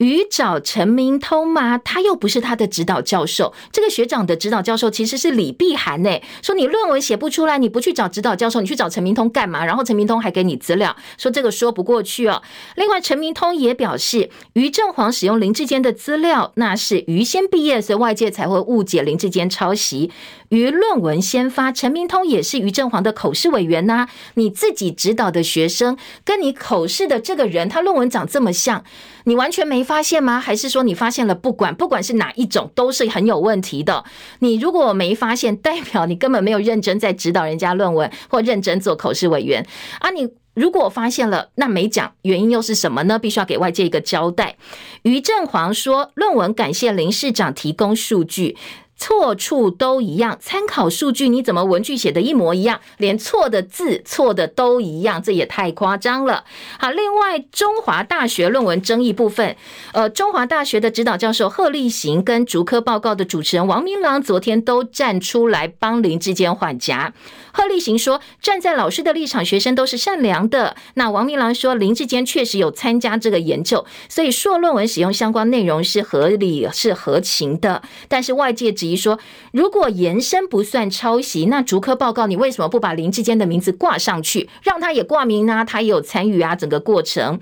于找陈明通吗？他又不是他的指导教授。这个学长的指导教授其实是李碧涵诶，说你论文写不出来，你不去找指导教授，你去找陈明通干嘛？然后陈明通还给你资料，说这个说不过去哦。另外，陈明通也表示，于正煌使用林志坚的资料，那是于先毕业，所以外界才会误解林志坚抄袭。于论文先发，陈明通也是于正煌的口试委员呐、你自己指导的学生跟你口试的这个人，他论文长这么像，你完全没发现吗？还是说你发现了？不管不管是哪一种，都是很有问题的。你如果没发现，代表你根本没有认真在指导人家论文，或认真做口试委员啊。你如果发现了，那没讲原因又是什么呢？必须要给外界一个交代。于振煌说，论文感谢林市长提供数据。错处都一样，参考数据你怎么文句写的一模一样，连错的字错的都一样，这也太夸张了。好，另外中华大学论文争议部分，呃，中华大学的指导教授贺立行跟逐科报告的主持人王明郎昨天都站出来帮林志坚缓颊。贺立行说，站在老师的立场，学生都是善良的。那王明郎说，林志坚确实有参加这个研究，所以硕论文使用相关内容是合理是合情的。但是外界说，如果延伸不算抄袭，那逐科报告你为什么不把林志坚的名字挂上去，让他也挂名呢？他也有参与啊，整个过程。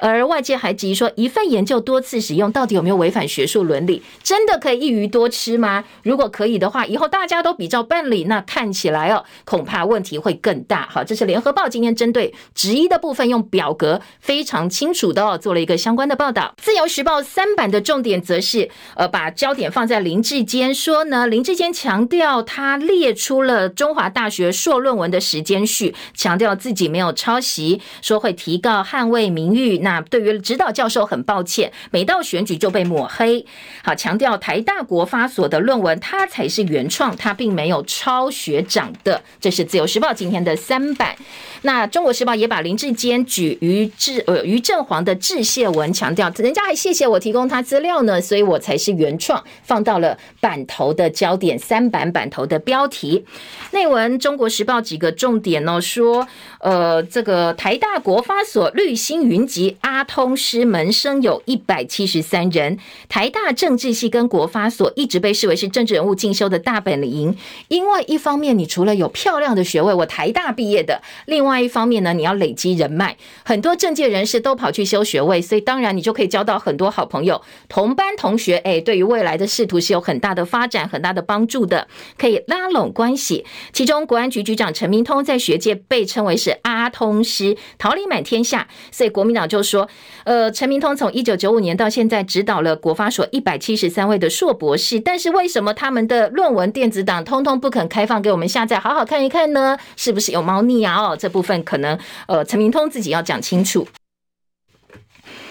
而外界还质疑说，一份研究多次使用，到底有没有违反学术伦理？真的可以一鱼多吃吗？如果可以的话，以后大家都比照办理，那看起来哦，恐怕问题会更大。好，这是联合报今天针对质疑的部分，用表格非常清楚的哦，做了一个相关的报道。自由时报三版的重点则是，呃，把焦点放在林志坚，说呢，林志坚强调他列出了中华大学硕论文的时间序，强调自己没有抄袭，说会提告捍卫名誉。那那对于指导教授很抱歉，每到选举就被抹黑。好，强调台大国发所的论文，他才是原创，他并没有抄学长的。这是自由时报今天的三版。那中国时报也把林志坚举于志呃于正煌的致谢文，强调人家还谢谢我提供他资料呢，所以我才是原创，放到了版头的焦点三版版头的标题。内文中国时报几个重点呢、说呃这个台大国发所绿星云集。阿通师门生有一百七十三人，台大政治系跟国发所一直被视为是政治人物进修的大本营。因为一方面，你除了有漂亮的学位，我台大毕业的；另外一方面呢，你要累积人脉，很多政界人士都跑去修学位，所以当然你就可以交到很多好朋友、同班同学。哎，对于未来的仕途是有很大的发展、很大的帮助的，可以拉拢关系。其中，国安局局长陈明通在学界被称为是阿通师，桃李满天下，所以国民党就。说，呃，陈明通从一九九五年到现在指导了国发所一百七十三位的硕博士，但是为什么他们的论文电子档通通不肯开放给我们下载，好好看一看呢？是不是有猫腻啊？哦，这部分可能，呃，陈明通自己要讲清楚。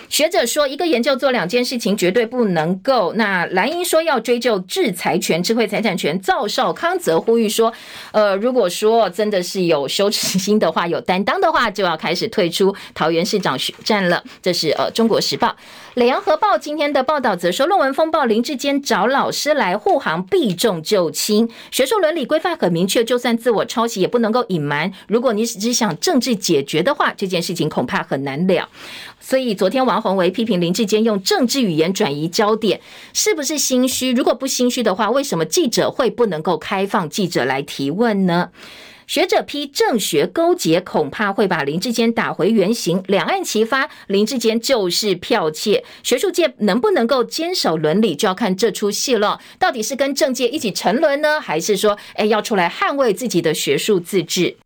学者说，一个研究做两件事情绝对不能够。那蓝英说要追究制裁权、智慧财产权，赵少康则呼吁说，呃，如果说真的是有羞耻心的话、有担当的话，就要开始退出桃园市长选战了。这是呃《中国时报》。联合报今天的报道则说，论文风暴，林志坚找老师来护航，避重就轻。学术伦理规范很明确，就算自我抄袭也不能够隐瞒。如果你只想政治解决的话，这件事情恐怕很难了。所以昨天王鸿薇批评林志坚用政治语言转移焦点，是不是心虚？如果不心虚的话，为什么记者会不能够开放记者来提问呢？学者批政学勾结，恐怕会把林志坚打回原形。两岸齐发，林志坚就是剽窃。学术界能不能够坚守伦理，就要看这出戏了。到底是跟政界一起沉沦呢，还是说，哎，要出来捍卫自己的学术自治？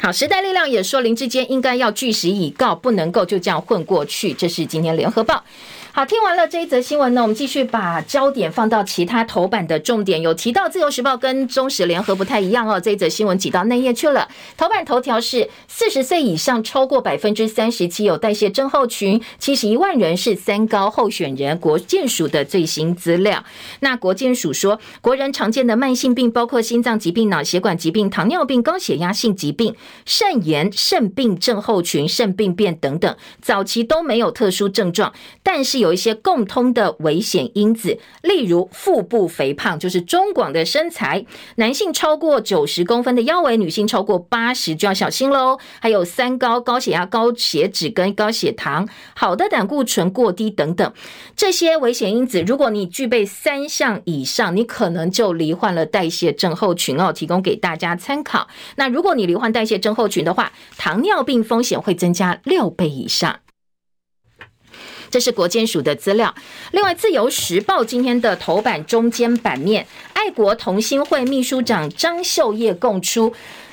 好，时代力量也说林志坚应该要据实以告，不能够就这样混过去。这是今天联合报。好，听完了这一则新闻呢，我们继续把焦点放到其他头版的重点。有提到《自由时报》跟《中时联合》不太一样哦，这一则新闻挤到内页去了。头版头条是四十岁以上超过百分之三十七有代谢症候群，七十一万人是三高候选人。国健署的最新资料，那国健署说，国人常见的慢性病包括心脏疾病、脑血管疾病、糖尿病、高血压性疾病、肾炎、肾病症候群、肾病变等等，早期都没有特殊症状，但是有。有一些共通的危险因子，例如腹部肥胖，就是中广的身材；男性超过九十公分的腰围，女性超过八十就要小心喽。还有三高：高血压、高血脂跟高血糖，好的胆固醇过低等等。这些危险因子，如果你具备三项以上，你可能就罹患了代谢症候群哦。提供给大家参考。那如果你罹患代谢症候群的话，糖尿病风险会增加六倍以上。这是国健署的资料。另外，《自由时报》今天的头版中间版面，爱国同心会秘书长张秀叶供出。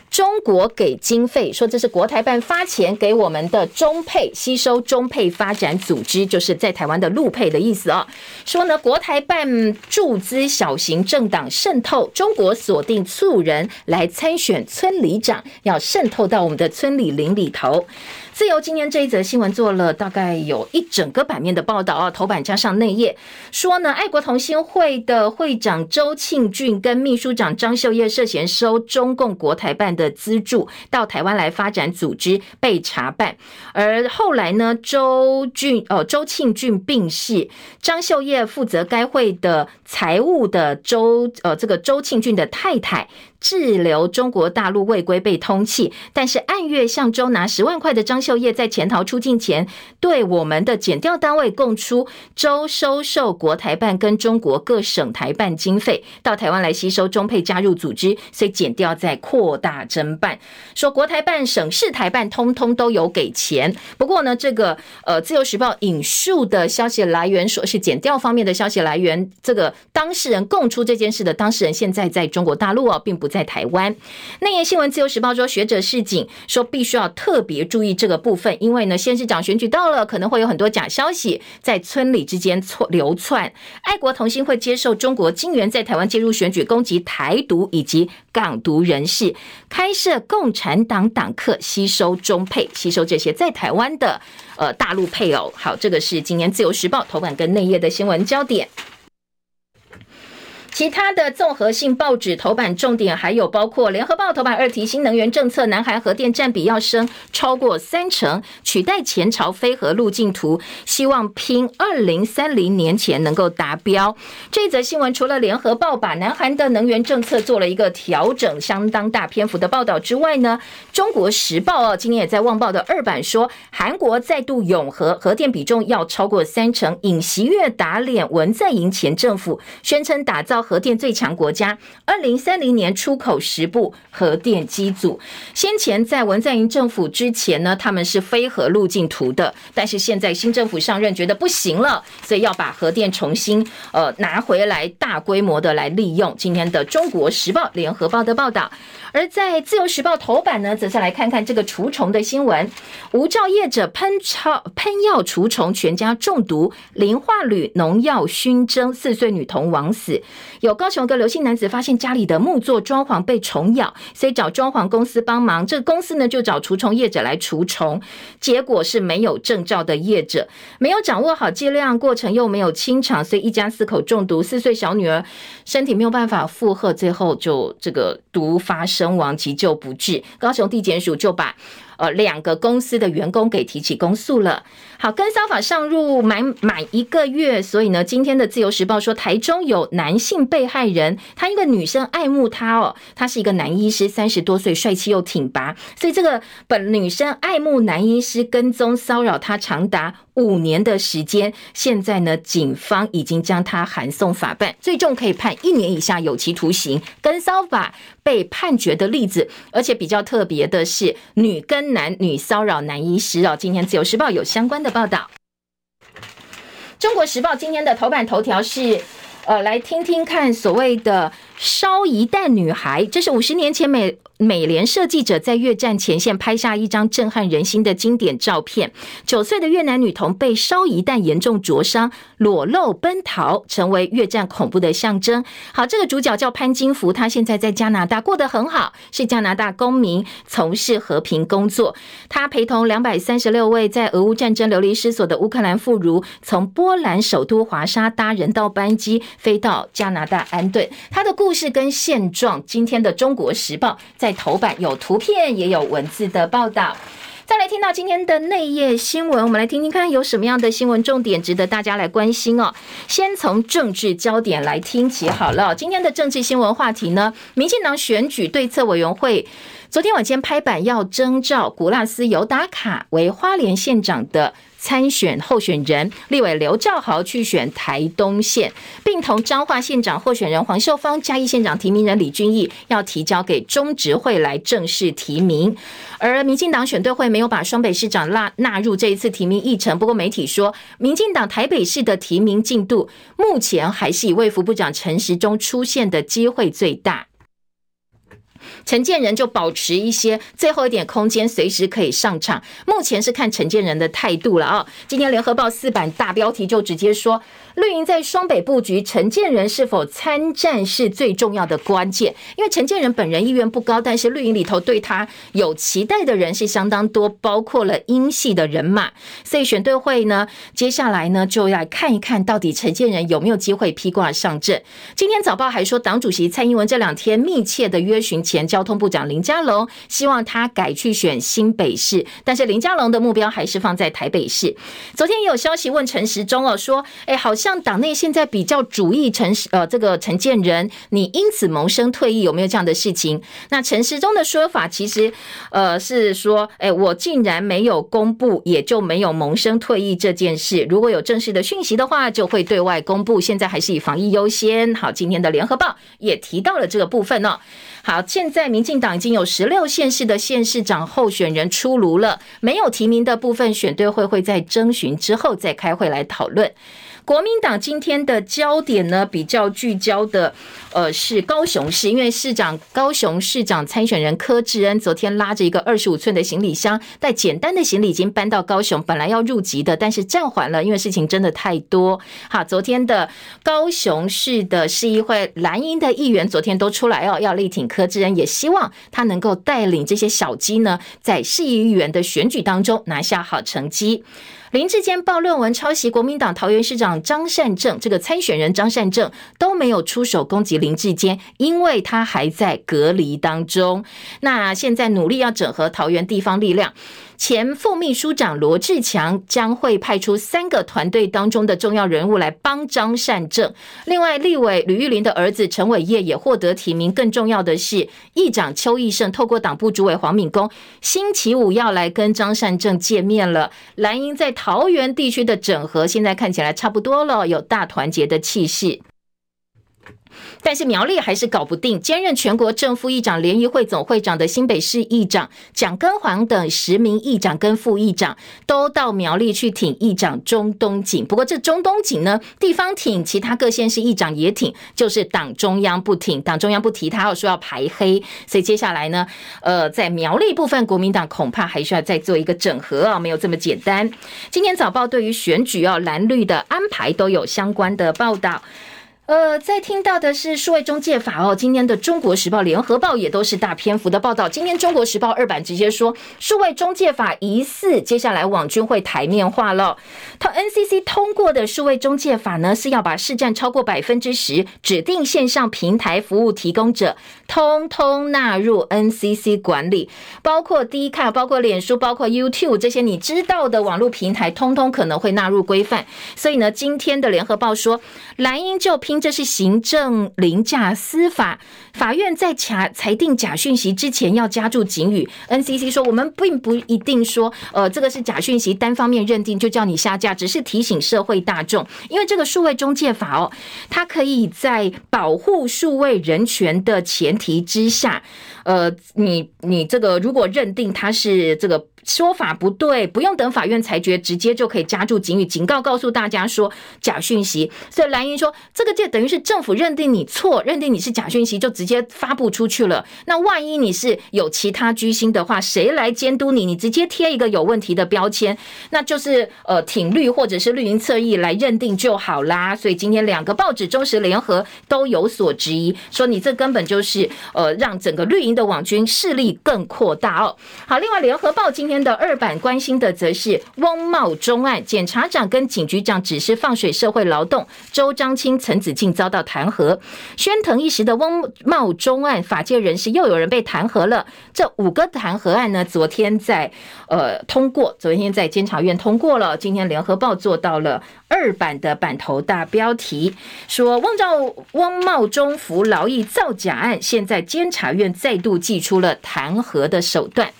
中国给经费，说这是国台办发钱给我们的中配，吸收中配发展组织，就是在台湾的陆配的意思哦。说呢，国台办注资小型政党渗透，中国锁定素人来参选村里长，要渗透到我们的村里邻里头。自由今天这一则新闻做了大概有一整个版面的报道啊，头版加上内页说呢，爱国同心会的会长周庆俊跟秘书长张秀叶涉嫌收中共国台办的资助到台湾来发展组织被查办，而后来呢，周俊哦周庆俊病逝，张秀叶负责该会的财务的周呃这个周庆俊的太太。滞留中国大陆未归被通缉，但是按月向周拿十万块的张秀叶在潜逃出境前，对我们的检调单位供出周收受国台办跟中国各省台办经费，到台湾来吸收中配加入组织，所以检调在扩大侦办，说国台办、省市台办通通都有给钱。不过呢，这个呃自由时报引述的消息来源说是检调方面的消息来源，这个当事人供出这件事的当事人现在在中国大陆哦，并不。在台湾，内页新闻，自由时报说，学者示警，说必须要特别注意这个部分，因为呢，县市长选举到了，可能会有很多假消息在村里之间错流窜。爱国同心会接受中国金援，在台湾介入选举，攻击台独以及港独人士，开设共产党党课，吸收中配，吸收这些在台湾的呃大陆配偶。好，这个是今年自由时报头版跟内页的新闻焦点。其他的综合性报纸头版重点还有包括联合报头版二题，新能源政策，南韩核电占比要升超过三成，取代前朝非核路径图，希望拼二零三零年前能够达标。这则新闻除了联合报把南韩的能源政策做了一个调整，相当大篇幅的报道之外呢，中国时报哦，今天也在旺报的二版说，韩国再度永核，核电比重要超过三成，尹锡悦打脸文在寅前政府，宣称打造。核电最强国家，二零三零年出口十部核电机组。先前在文在寅政府之前呢，他们是非核路径图的，但是现在新政府上任，觉得不行了，所以要把核电重新呃拿回来，大规模的来利用。今天的《中国时报》、《联合报》的报道。而在《自由时报》头版呢，则是来看看这个除虫的新闻。无照业者喷超喷药除虫，全家中毒，磷化铝农药熏蒸，四岁女童枉死。有高雄一个刘姓男子发现家里的木作装潢被虫咬，所以找装潢公司帮忙。这个公司呢，就找除虫业者来除虫，结果是没有证照的业者，没有掌握好剂量，过程又没有清场，所以一家四口中毒，四岁小女儿身体没有办法负荷，最后就这个毒发。身亡急救不治，高雄地检署就把呃两个公司的员工给提起公诉了。好，跟骚法上入满满一个月，所以呢，今天的自由时报说，台中有男性被害人，他一个女生爱慕他哦，他是一个男医师，三十多岁，帅气又挺拔，所以这个本女生爱慕男医师，跟踪骚扰他长达五年的时间，现在呢，警方已经将他函送法办，最重可以判一年以下有期徒刑。跟骚法被判决的例子，而且比较特别的是，女跟男女骚扰男医师哦，今天自由时报有相关的。报道，《中国时报》今天的头版头条是，呃，来听听看所谓的烧一弹女孩，这是五十年前美。美联社记者在越战前线拍下一张震撼人心的经典照片，九岁的越南女童被烧夷弹严重灼伤，裸露奔逃，成为越战恐怖的象征。好，这个主角叫潘金福，他现在在加拿大过得很好，是加拿大公民，从事和平工作。他陪同两百三十六位在俄乌战争流离失所的乌克兰妇孺，从波兰首都华沙搭人道班机飞到加拿大安顿。他的故事跟现状，今天的《中国时报》在头版有图片也有文字的报道。再来听到今天的内页新闻，我们来听听看有什么样的新闻重点值得大家来关心哦。先从政治焦点来听起好了。今天的政治新闻话题呢，民进党选举对策委员会昨天晚间拍板要征召古拉斯尤达卡为花莲县长的。参选候选人立委刘兆豪去选台东县，并同彰化县长候选人黄秀芳、嘉义县长提名人李俊毅要提交给中执会来正式提名。而民进党选对会没有把双北市长纳纳入这一次提名议程。不过媒体说，民进党台北市的提名进度目前还是以卫福部长陈时中出现的机会最大。承建人就保持一些最后一点空间，随时可以上场。目前是看承建人的态度了啊。今天联合报四版大标题就直接说。绿营在双北布局，陈建仁是否参战是最重要的关键。因为陈建仁本人意愿不高，但是绿营里头对他有期待的人是相当多，包括了英系的人马。所以选对会呢，接下来呢就要看一看到底陈建仁有没有机会披挂上阵。今天早报还说，党主席蔡英文这两天密切的约询前交通部长林佳龙，希望他改去选新北市，但是林佳龙的目标还是放在台北市。昨天也有消息问陈时中哦，说，哎，好。像党内现在比较主义陈呃这个陈建仁，你因此萌生退役有没有这样的事情？那陈时中的说法其实呃是说，哎，我竟然没有公布，也就没有萌生退役这件事。如果有正式的讯息的话，就会对外公布。现在还是以防疫优先。好，今天的联合报也提到了这个部分呢、哦。好，现在民进党已经有十六县市的县市长候选人出炉了，没有提名的部分，选对会会在征询之后再开会来讨论。国民党今天的焦点呢，比较聚焦的，呃，是高雄市，因为市长高雄市长参选人柯志恩昨天拉着一个二十五寸的行李箱，带简单的行李已经搬到高雄，本来要入籍的，但是暂缓了，因为事情真的太多。好，昨天的高雄市的市议会蓝营的议员昨天都出来哦，要力挺柯志恩，也希望他能够带领这些小鸡呢，在市议员的选举当中拿下好成绩。林志坚报论文抄袭国民党桃园市长张善政，这个参选人张善政都没有出手攻击林志坚，因为他还在隔离当中。那现在努力要整合桃园地方力量。前副秘书长罗志强将会派出三个团队当中的重要人物来帮张善政。另外，立委吕玉玲的儿子陈伟业也获得提名。更重要的是，议长邱奕胜透过党部主委黄敏公，星期五要来跟张善政见面了。蓝营在桃园地区的整合，现在看起来差不多了，有大团结的气势。但是苗栗还是搞不定，兼任全国正副议长联谊会总会长的新北市议长蒋根煌等十名议长跟副议长都到苗栗去挺议长中东锦。不过这中东锦呢，地方挺，其他各县市议长也挺，就是党中央不挺，党中央不提他要，说要排黑。所以接下来呢，呃，在苗栗部分，国民党恐怕还需要再做一个整合啊，没有这么简单。今天早报对于选举要蓝绿的安排都有相关的报道。呃，在听到的是数位中介法哦。今天的《中国时报》、《联合报》也都是大篇幅的报道。今天《中国时报》二版直接说，数位中介法疑似接下来网军会台面化了。他 NCC 通过的数位中介法呢，是要把市占超过百分之十指定线上平台服务提供者，通通纳入 NCC 管理，包括 Dica 包括脸书，包括 YouTube 这些你知道的网络平台，通通可能会纳入规范。所以呢，今天的《联合报》说，蓝营就拼。这是行政凌驾司法，法院在查裁定假讯息之前要加注警语。NCC 说，我们并不一定说，呃，这个是假讯息，单方面认定就叫你下架，只是提醒社会大众，因为这个数位中介法哦，它可以在保护数位人权的前提之下。呃，你你这个如果认定他是这个说法不对，不用等法院裁决，直接就可以加注警语，警告告诉大家说假讯息。所以蓝英说，这个就等于是政府认定你错，认定你是假讯息，就直直接发布出去了。那万一你是有其他居心的话，谁来监督你？你直接贴一个有问题的标签，那就是呃挺绿或者是绿营侧翼来认定就好啦。所以今天两个报纸《中时联合》都有所质疑，说你这根本就是呃让整个绿营的网军势力更扩大哦。好，另外《联合报》今天的二版关心的则是翁茂钟案，检察长跟警局长只是放水社会劳动，周章青、陈子敬遭到弹劾，喧腾一时的翁冒中案，法界人士又有人被弹劾了。这五个弹劾案呢，昨天在呃通过，昨天在监察院通过了。今天《联合报》做到了二版的版头大标题，说汪兆汪茂忠服劳役造假案，现在监察院再度祭出了弹劾的手段。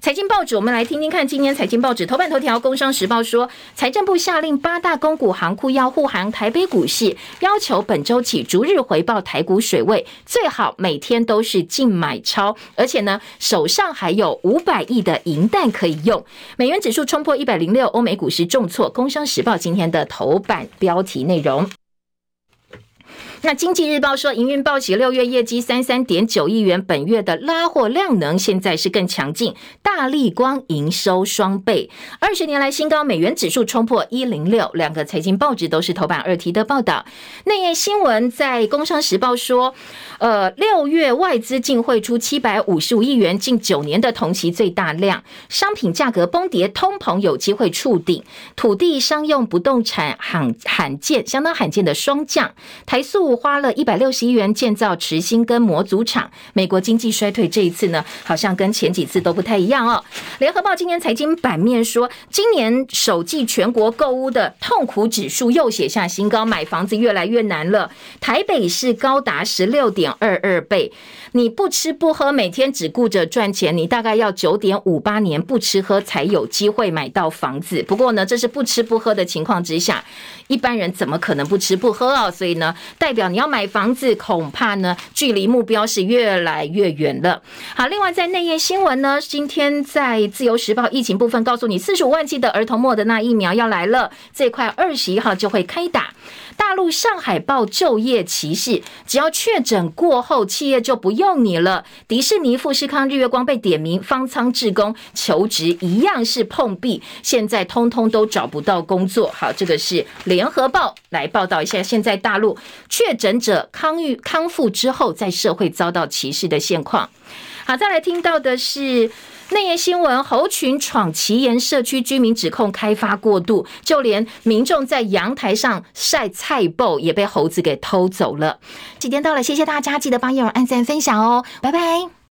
财经报纸，我们来听听看，今天财经报纸头版头条，《工商时报》说，财政部下令八大公股行库要护航台北股市，要求本周起逐日回报台股水位，最好每天都是净买超，而且呢，手上还有五百亿的银弹可以用。美元指数冲破一百零六，欧美股市重挫，《工商时报》今天的头版标题内容。那经济日报说，营运报喜，六月业绩三三点九亿元，本月的拉货量能现在是更强劲，大立光营收双倍，二十年来新高，美元指数冲破一零六，两个财经报纸都是头版二题的报道。内页新闻在工商时报说，呃，六月外资净汇出七百五十五亿元，近九年的同期最大量，商品价格崩跌，通膨有机会触顶，土地商用不动产罕罕见相当罕见的双降，台塑。花了一百六十亿元建造池新跟模组厂。美国经济衰退这一次呢，好像跟前几次都不太一样哦。联合报今年财经版面说，今年首季全国购屋的痛苦指数又写下新高，买房子越来越难了。台北市高达十六点二二倍。你不吃不喝，每天只顾着赚钱，你大概要九点五八年不吃喝才有机会买到房子。不过呢，这是不吃不喝的情况之下，一般人怎么可能不吃不喝啊？所以呢，代表你要买房子，恐怕呢距离目标是越来越远了。好，另外在内页新闻呢，今天在自由时报疫情部分告诉你，四十五万剂的儿童莫德纳疫苗要来了，最快二十一号就会开打。大陆上海报就业歧视，只要确诊过后，企业就不用你了。迪士尼、富士康、日月光被点名，方舱志工求职一样是碰壁，现在通通都找不到工作。好，这个是联合报来报道一下，现在大陆确诊者康愈康复之后，在社会遭到歧视的现况。好，再来听到的是。内页新闻：猴群闯奇岩社区，居民指控开发过度，就连民众在阳台上晒菜脯也被猴子给偷走了。几天到了，谢谢大家，记得帮叶蓉按赞分享哦，拜拜。